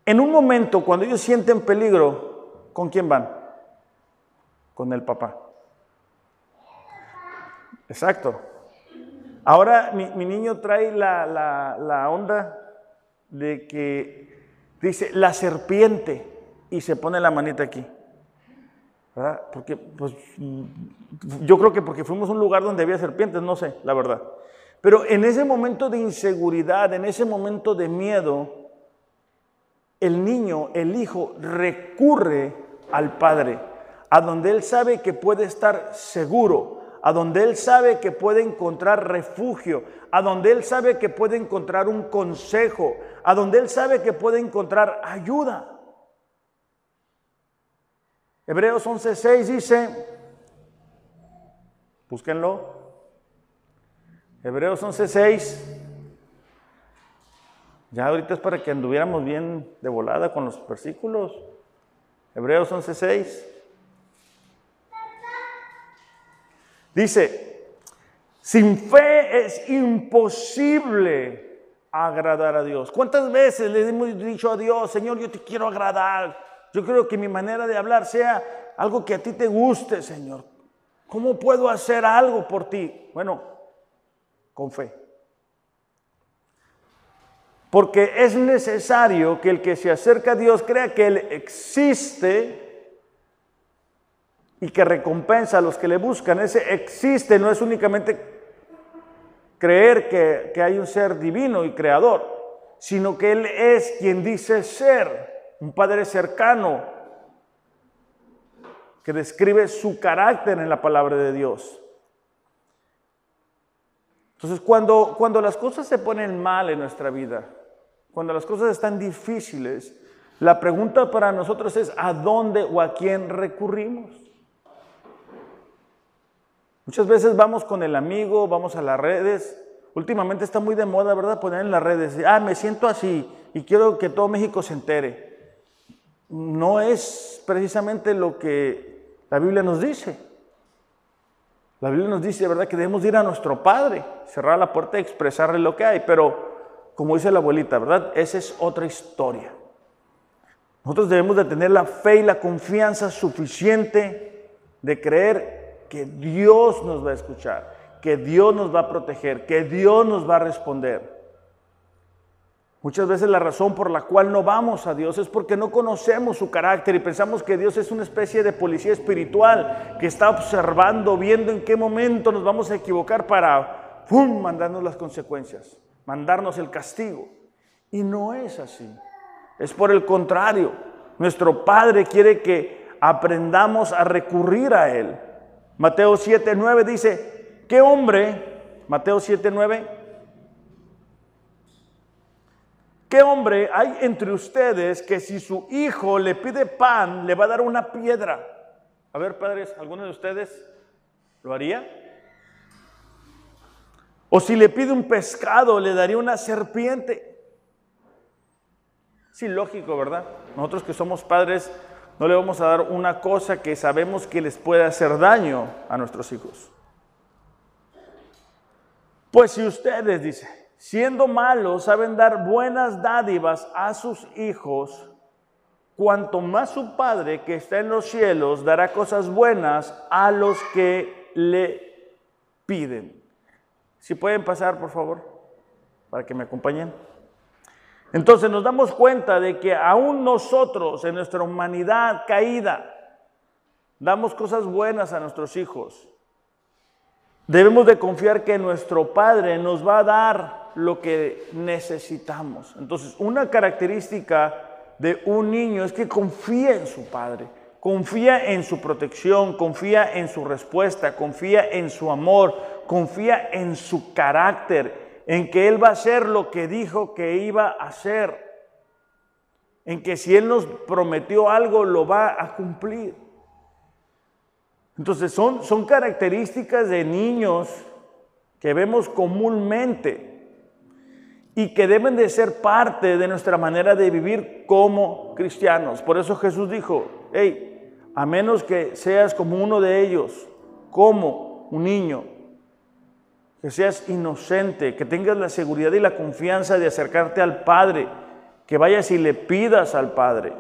en un momento cuando ellos sienten peligro, ¿con quién van? Con el papá. Exacto. Ahora mi, niño trae la, la onda de que dice la serpiente y se pone la manita aquí. ¿Verdad? Porque, pues, yo creo que porque fuimos a un lugar donde había serpientes, no sé, la verdad. Pero en ese momento de inseguridad, en ese momento de miedo, el niño, el hijo, recurre al padre, a donde él sabe que puede estar seguro, a donde él sabe que puede encontrar refugio, a donde él sabe que puede encontrar un consejo, a donde él sabe que puede encontrar ayuda. Hebreos 11:6 dice, búsquenlo, Hebreos 11:6, ya ahorita es para que anduviéramos bien de volada con los versículos. Hebreos 11:6. Dice, sin fe es imposible agradar a Dios. ¿Cuántas veces le hemos dicho a Dios, Señor, yo te quiero agradar? Yo creo que mi manera de hablar sea algo que a ti te guste, Señor. ¿Cómo puedo hacer algo por ti? Bueno, con fe. Porque es necesario que el que se acerca a Dios crea que Él existe y que recompensa a los que le buscan. Ese existe no es únicamente creer que, que hay un ser divino y creador, sino que Él es quien dice ser, un Padre cercano, que describe su carácter en la palabra de Dios. Entonces, cuando, cuando las cosas se ponen mal en nuestra vida, cuando las cosas están difíciles, la pregunta para nosotros es, ¿a dónde o a quién recurrimos? Muchas veces vamos con el amigo, vamos a las redes. Últimamente está muy de moda, ¿verdad? Poner en las redes, ah, me siento así y quiero que todo México se entere. No es precisamente lo que la Biblia nos dice. La Biblia nos dice, ¿verdad?, que debemos ir a nuestro Padre, cerrar la puerta y expresarle lo que hay. Pero, como dice la abuelita, ¿verdad? Esa es otra historia. Nosotros debemos de tener la fe y la confianza suficiente de creer que Dios nos va a escuchar, que Dios nos va a proteger, que Dios nos va a responder. Muchas veces la razón por la cual no vamos a Dios es porque no conocemos su carácter y pensamos que Dios es una especie de policía espiritual que está observando, viendo en qué momento nos vamos a equivocar para, mandarnos las consecuencias, mandarnos el castigo. Y no es así. Es por el contrario. Nuestro Padre quiere que aprendamos a recurrir a Él. Mateo 7, 9 dice, ¿qué hombre, Mateo 7, ¿qué hombre hay entre ustedes que si su hijo le pide pan, le va a dar una piedra? A ver, padres, ¿alguno de ustedes lo haría? O si le pide un pescado, le daría una serpiente. Sí, lógico, ¿verdad? Nosotros que somos padres no le vamos a dar una cosa que sabemos que les puede hacer daño a nuestros hijos. Pues si ustedes, dice, siendo malos, saben dar buenas dádivas a sus hijos, cuanto más su Padre que está en los cielos dará cosas buenas a los que le piden. Si pueden pasar, por favor, para que me acompañen. Entonces nos damos cuenta de que aún nosotros en nuestra humanidad caída damos cosas buenas a nuestros hijos. Debemos de confiar que nuestro Padre nos va a dar lo que necesitamos. Entonces, una característica de un niño es que confía en su Padre, confía en su protección, confía en su respuesta, confía en su amor, confía en su carácter en que Él va a hacer lo que dijo que iba a hacer, en que si Él nos prometió algo, lo va a cumplir. Entonces son, son características de niños que vemos comúnmente y que deben de ser parte de nuestra manera de vivir como cristianos. Por eso Jesús dijo, hey, a menos que seas como uno de ellos, como un niño, que seas inocente, que tengas la seguridad y la confianza de acercarte al Padre, que vayas y le pidas al Padre.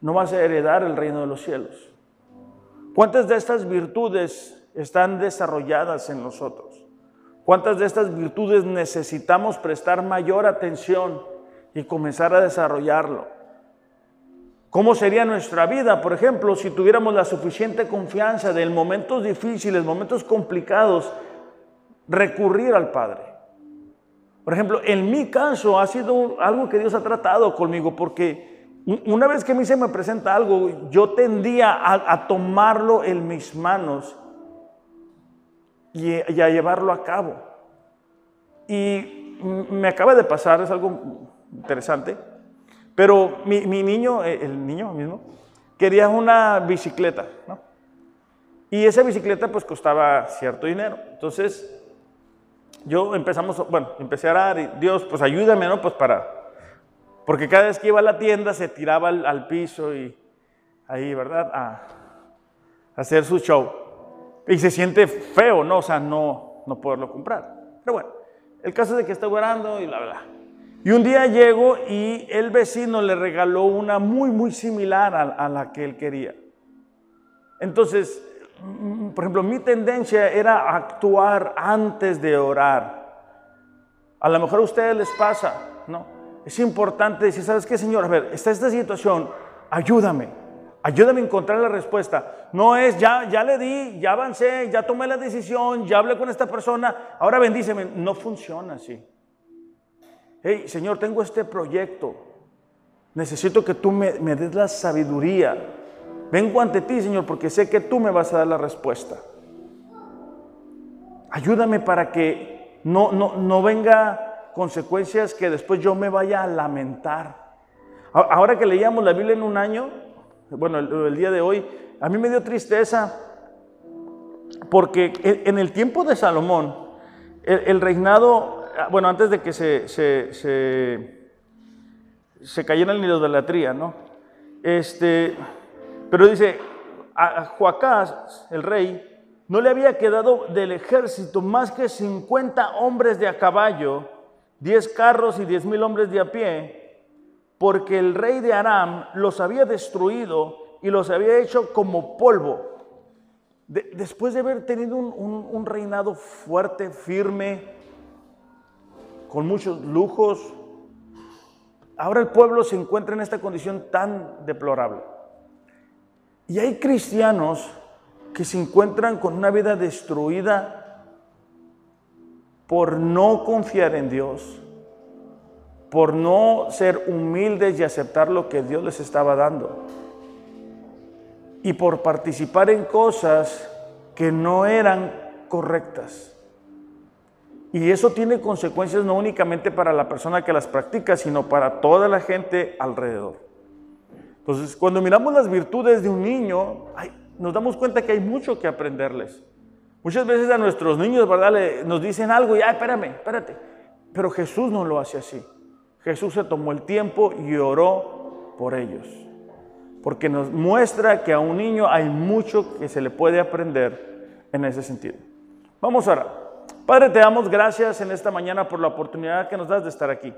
No vas a heredar el reino de los cielos. ¿Cuántas de estas virtudes están desarrolladas en nosotros? ¿Cuántas de estas virtudes necesitamos prestar mayor atención y comenzar a desarrollarlo? ¿Cómo sería nuestra vida, por ejemplo, si tuviéramos la suficiente confianza de en momentos difíciles, momentos complicados, recurrir al Padre? Por ejemplo, en mi caso ha sido algo que Dios ha tratado conmigo porque una vez que a mí se me presenta algo, yo tendía a, tomarlo en mis manos y, a llevarlo a cabo. Y me acaba de pasar, es algo interesante pero mi, niño, eh, el niño mismo, quería una bicicleta, ¿no? Y esa bicicleta pues costaba cierto dinero. Entonces, yo empezamos, bueno, empecé a orar y Dios, pues ayúdame, ¿no? Pues para, porque cada vez que iba a la tienda se tiraba al, piso y ahí, ¿verdad? A, hacer su show. Y se siente feo, ¿no? O sea, no, no poderlo comprar. Pero bueno, el caso es de que está orando y bla, bla. Y un día llego y el vecino le regaló una muy, muy similar a, la que él quería. Entonces, mm, por ejemplo, mi tendencia era actuar antes de orar. A lo mejor a ustedes les pasa, ¿no? Es importante decir, ¿sabes qué, Señor? A ver, está esta situación, ayúdame, ayúdame a encontrar la respuesta. No es, ya, ya le di, ya avancé, ya tomé la decisión, ya hablé con esta persona, ahora bendíceme. No funciona así hey, Señor, tengo este proyecto. Necesito que tú me, des la sabiduría. Vengo ante ti, Señor, porque sé que tú me vas a dar la respuesta. Ayúdame para que no, no, no venga consecuencias que después yo me vaya a lamentar. Ahora que leíamos la Biblia en un año, bueno, el, día de hoy, a mí me dio tristeza porque en el tiempo de Salomón, el reinado Ah, bueno, antes de que se, se, se, se cayera en la idolatría, ¿no? Este, pero dice, a Joacás, el rey, no le había quedado del ejército más que 50 hombres de a caballo, 10 carros y 10 mil hombres de a pie, porque el rey de Aram los había destruido y los había hecho como polvo. después de haber tenido un, reinado fuerte, firme, con muchos lujos. Ahora el pueblo se encuentra en esta condición tan deplorable. Y hay cristianos que se encuentran con una vida destruida por no confiar en Dios, por no ser humildes y aceptar lo que Dios les estaba dando, y por participar en cosas que no eran correctas. Y eso tiene consecuencias no únicamente para la persona que las practica, sino para toda la gente alrededor. Entonces, cuando miramos las virtudes de un niño, nos damos cuenta que hay mucho que aprenderles. Muchas veces a nuestros niños, ¿verdad? nos dicen algo y, ay, espérame, espérate. Pero Jesús no lo hace así. Jesús se tomó el tiempo y oró por ellos. Porque nos muestra que a un niño hay mucho que se le puede aprender en ese sentido. Vamos a orar. Padre, te damos gracias en esta mañana por la oportunidad que nos das de estar aquí.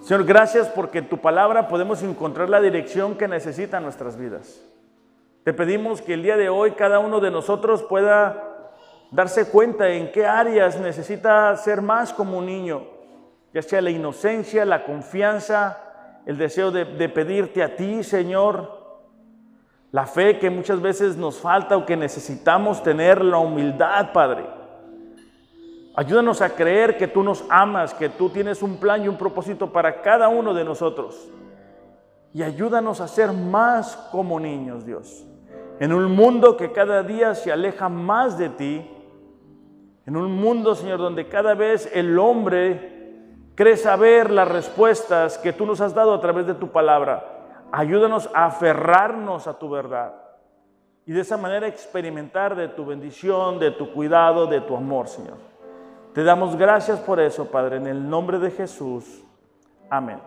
Señor, gracias porque en tu palabra podemos encontrar la dirección que necesitan nuestras vidas. Te pedimos que el día de hoy cada uno de nosotros pueda darse cuenta en qué áreas necesita ser más como un niño, ya sea la inocencia, la confianza, el deseo de, de pedirte a ti, Señor, la fe que muchas veces nos falta o que necesitamos tener, la humildad, Padre. Ayúdanos a creer que tú nos amas, que tú tienes un plan y un propósito para cada uno de nosotros. Y ayúdanos a ser más como niños, Dios. En un mundo que cada día se aleja más de ti. En un mundo, Señor, donde cada vez el hombre cree saber las respuestas que tú nos has dado a través de tu palabra. Ayúdanos a aferrarnos a tu verdad. Y de esa manera experimentar de tu bendición, de tu cuidado, de tu amor, Señor. Te damos gracias por eso, Padre, en el nombre de Jesús. Amén.